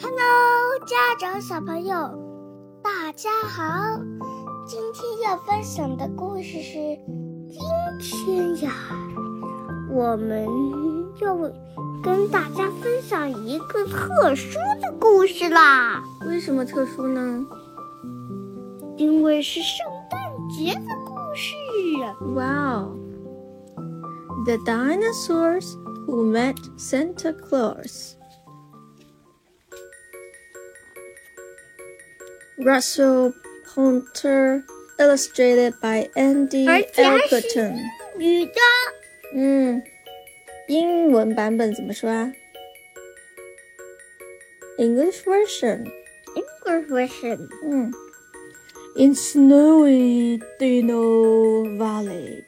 Hello，家长小朋友，大家好！今天要分享的故事是：今天呀，我们要跟大家分享一个特殊的故事啦。为什么特殊呢？因为是圣诞节的故事。Wow! The dinosaurs who met Santa Claus. Russell Hunter, illustrated by Andy 而且还是 Elkerton。女的，嗯，英文版本怎么说啊？English version。 English version。嗯，In snowy Dino Valley,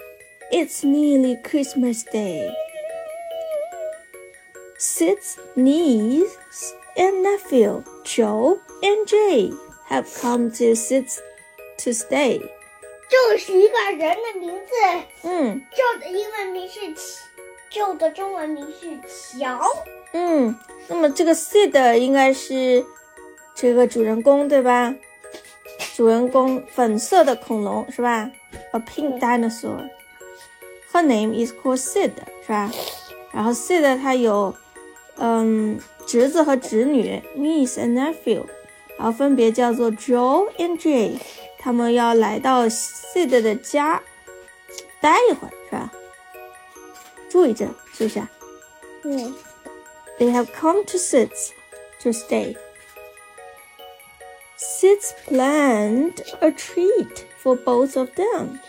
it's nearly Christmas Day. Sid's niece and nephew, Joe and Jay, Have come to Sid's to stay. 就是一个人的名字。嗯旧的英文名是齐，旧的中文名是乔。嗯，那么这个 Sid 应该是这个主人公对吧？主人公粉色的恐龙是吧？A pink dinosaur. Her name is called Sid 是吧？然后 Sid 他有嗯侄子和侄女，niece and nephew，然后分别叫做 Joe and Jay，他们要来到 Sid 的家待一会儿是吧？住一阵是不是啊？嗯， They have come to Sid's to stay. Sid's planned a treat for both of them.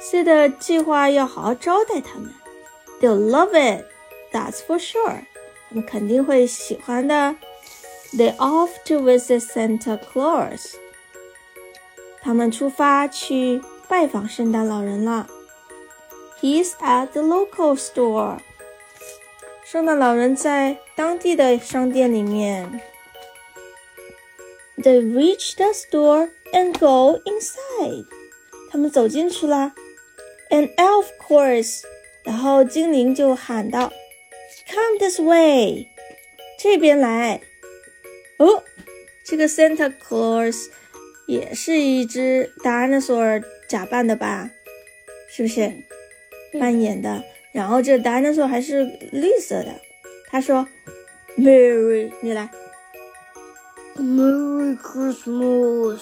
Sid 计划要好好招待他们。They'll love it, that's for sure. 他们肯定会喜欢的。 They off to visit Santa Claus. 他们出发去拜访圣诞老人了。He's at the local store. 圣诞老人在当地的商店里面。They reach the store and go inside. 他们走进去了。An elf chorus，然后精灵就喊道：“Come this way，这边来。” 哦，这个 Santa Claus 也是一只 dinosaur 假扮的吧？是不是？扮演的。然后这 dinosaur 还是绿色的。他说：“Merry，你来。Merry Christmas，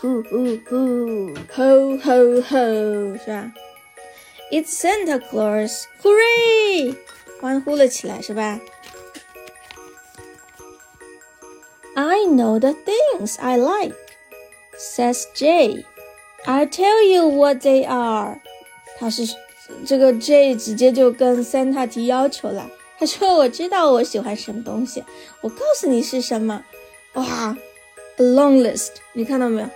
呼呼呼！Ho ho ho，是吧？It's Santa Claus，Hooray！欢呼了起来，是吧？I know the things I like, says Jay. I'll tell you what they are. 他是这个 Jay 直接就跟 Santa 提要求了。他说：“我知道我喜欢什么东西，我告诉你是什么。”哇，a long list，你看到没有？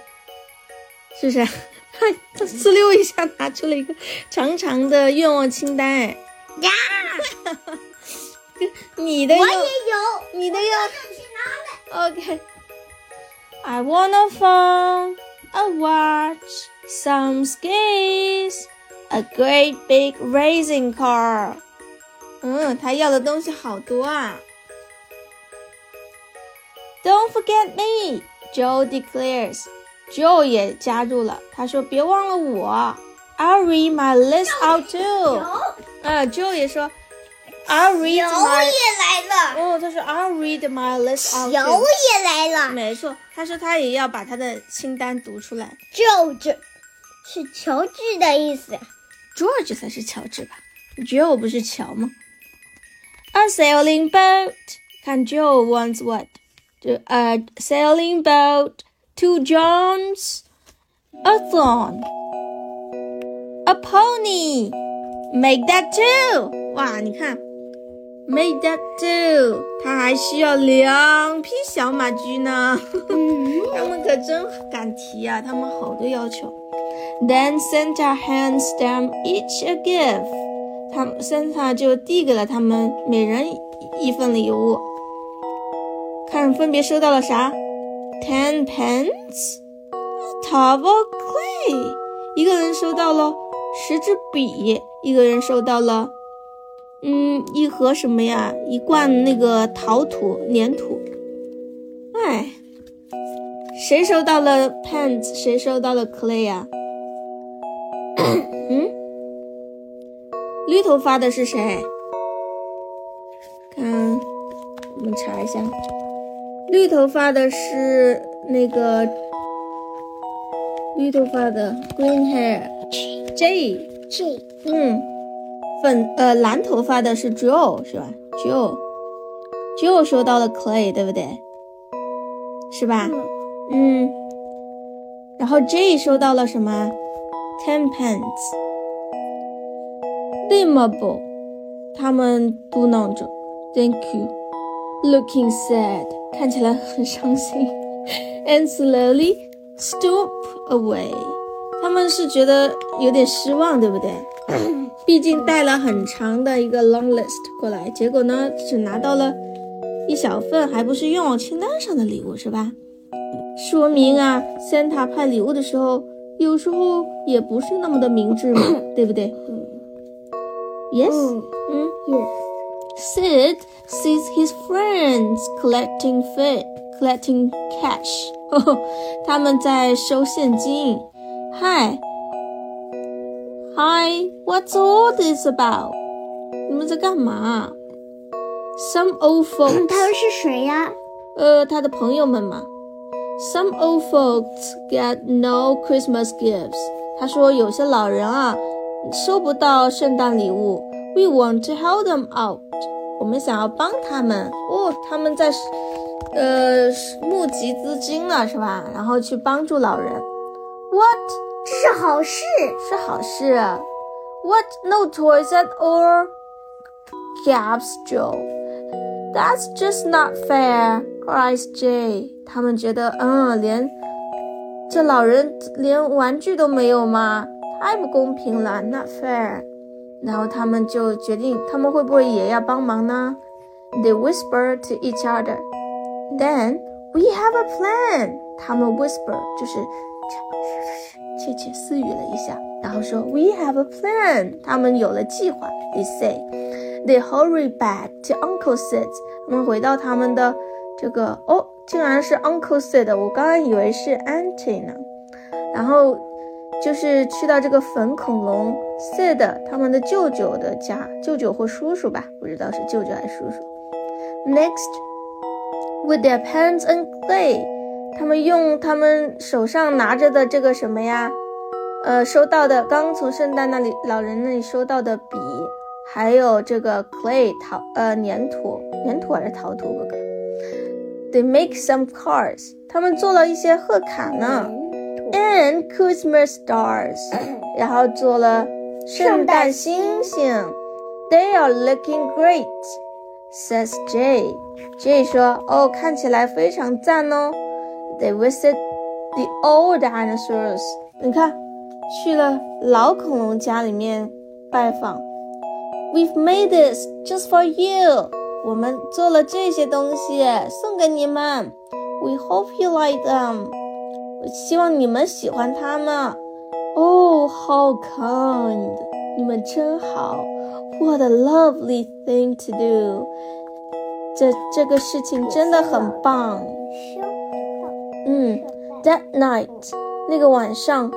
是不是？他他呲溜一下拿出了一个长长的愿望清单，哎，呀，你的愿我也有，你的愿 我去拿的。 OK。I want a phone, a watch, some skis, a great big racing car. 嗯，他要的东西好多啊。Don't forget me, Joe declares. Joe 也加入了，他说别忘了我。I'll read my list out too. 有，啊，Joe 也说 ，I'll 有 read 也 my 来了，哦，他说 I'll read my list out 有 too。也来了。没错，他说他也要把他的清单读出来。 George 是乔治的意思。 George 才是乔治吧？Joe 不是乔吗？A sailing boat，看 Joe wants what？就 a sailing boat, two Johns, a thorn, a pony. Make that two. 哇，你看 ，make that two，他还需要两匹小马驹呢。嗯，他们可真敢提啊，他们好多要求。Then Santa hands them each a gift，他们 Santa 就递给了他们每人一份礼物。看分别收到了啥？Ten pence, a tub of clay，一个人收到了十支笔，一个人收到了，嗯，一盒什么呀？一罐那个陶土粘土。哎，谁收到了 Pants？谁收到了 clay 呀、嗯，绿头发的是谁？看，我们查一下，绿头发的是那个绿头发的 green Hair J J，嗯，粉呃蓝头发的是 Joe 是吧？Joe Joe 收到了 clay 对不对？是吧？嗯，然后 J 收到了什么？Ten pence。Limable，他们嘟囔着 Thank you。Looking sad，看起来很伤心。And slowly stoop away，他们是觉得有点失望，对不对？毕竟带了很长的一个 long list 过来，结果呢只拿到了一小份，还不是愿望清单上的礼物，是吧？说明啊，Santa 派礼物的时候，有时候也不是那么的明智嘛，对不对？Yes，嗯，yes，Sid sees his friends collecting fit, collecting cash. 哦 他们在收现金。Hi, hi, what's all this about? 你们在干嘛？Some old folks. 他们是谁呀？呃，他的朋友们嘛。Some old folks get no Christmas gifts。他说有些老人啊收不到圣诞礼物。We want to help them out。我们想要帮他们。哦，他们在呃募集资金了是吧？然后去帮助老人。What？这是好事。是好事。What? No toys at all? Gaps Joe. That's just not fair. Cries Jay. 他们觉得，嗯，连这老人连玩具都没有吗？太不公平了，not fair。然后他们就决定，他们会不会也要帮忙呢？They whisper to each other. Then we have a plan. 他们 whisper 就是 窃窃私语了一下，然后说 We have a plan. 他们有了计划。They say. They hurry back to Uncle Sid. 他们回到他们的这个哦，竟然是 Uncle Sid，我刚刚以为是 Auntie 呢。然后就是去到这个粉恐龙 Sid 他们的舅舅的家，舅舅或叔叔吧，不知道是舅舅还是叔叔。Next, with their pens and clay. 他们用他们手上拿着的这个什么呀？呃，收到的刚从圣诞那里老人那里收到的笔，还有这个 clay 陶呃粘土，粘土还是陶土？哥哥？They make some cards，他们做了一些贺卡呢，and Christmas stars，然后做了圣诞星星。They are looking great，says Jay。Jay 说：“哦，看起来非常赞哦。” They visit the old dinosaurs。你看，去了老恐龙家里面拜访。We've made this just for you。我们做了这些东西送给你们。We hope you like them。我希望你们喜欢它们。Oh, how kind！你们真好。What a lovely thing to do！这这个事情真的很棒。 嗯，That night，那个晚上，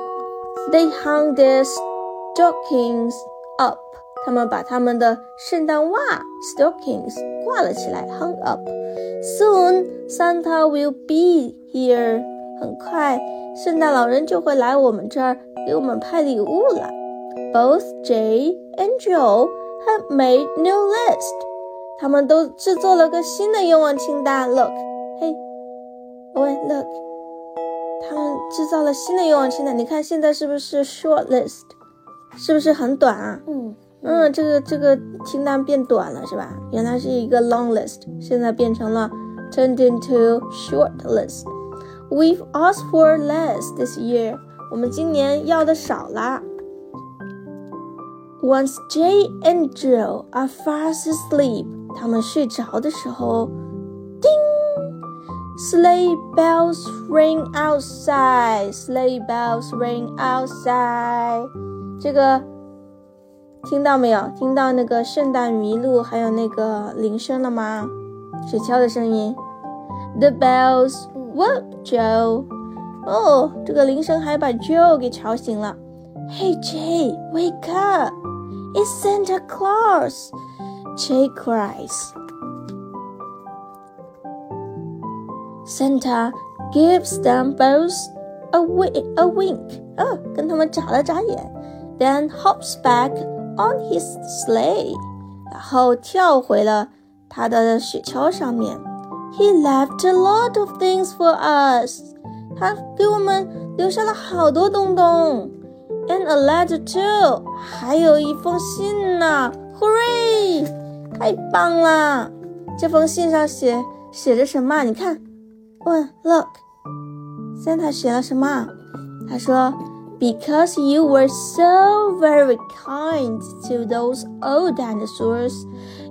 They hung their stockings up。他们把他们的圣诞袜 stockings 挂了起来，hung up。Soon Santa will be here。很快，圣诞老人就会来我们这儿给我们派礼物了。Both Jay and Joe have made new list。他们都制作了个新的愿望清单。Look，嘿， 喂，Look。他们制造了新的愿望清单，你看现在是不是 short list，是不是很短啊？嗯嗯，这个这个清单变短了是吧？原来是一个 long list，现在变成了 turned into short list。We've asked for less this year，我们今年要的少啦。Once Jay and Jill are fast asleep，他们睡着的时候，叮。Sleigh bells ring outside. Sleigh bells ring outside. 这个听到没有？听到那个圣诞麋鹿还有那个铃声了吗？雪橇的声音。 The bells woke Joe. 哦，这个铃声还把 Joe 给吵醒了。Hey Jay, wake up! It's Santa Claus! Jay cries. Santa gives them both a, wi- a wink. 啊，跟他们眨了眨眼。Then hops back on his sleigh. 然后跳回了他的雪橇上面。He left a lot of things for us. 他给我们留下了好多东东，and a letter too，还有一封信呢！Hooray！太棒了！这封信上写写着什么？你看， 问，Look，Santa 写了什么？他说，Because you were so very kind to those old dinosaurs,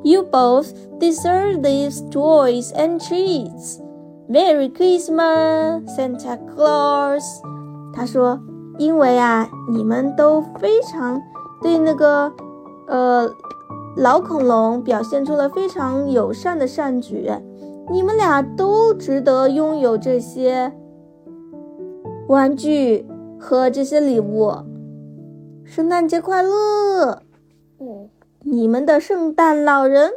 you both deserve these toys and treats. Merry Christmas, Santa Claus。他说：“因为啊，你们都非常对那个呃老恐龙表现出了非常友善的善举， 你们俩都值得拥有这些玩具和这些礼物。圣诞节快乐！嗯，你们的圣诞老人。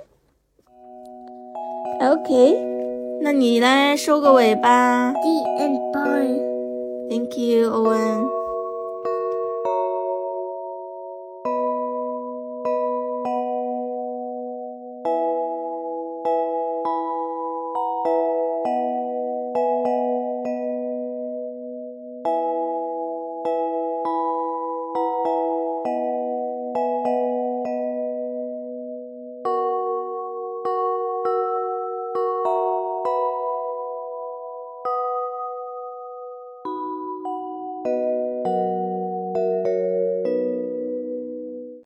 OK。”那你来收个尾吧。The end. Bye. Thank you, Owen.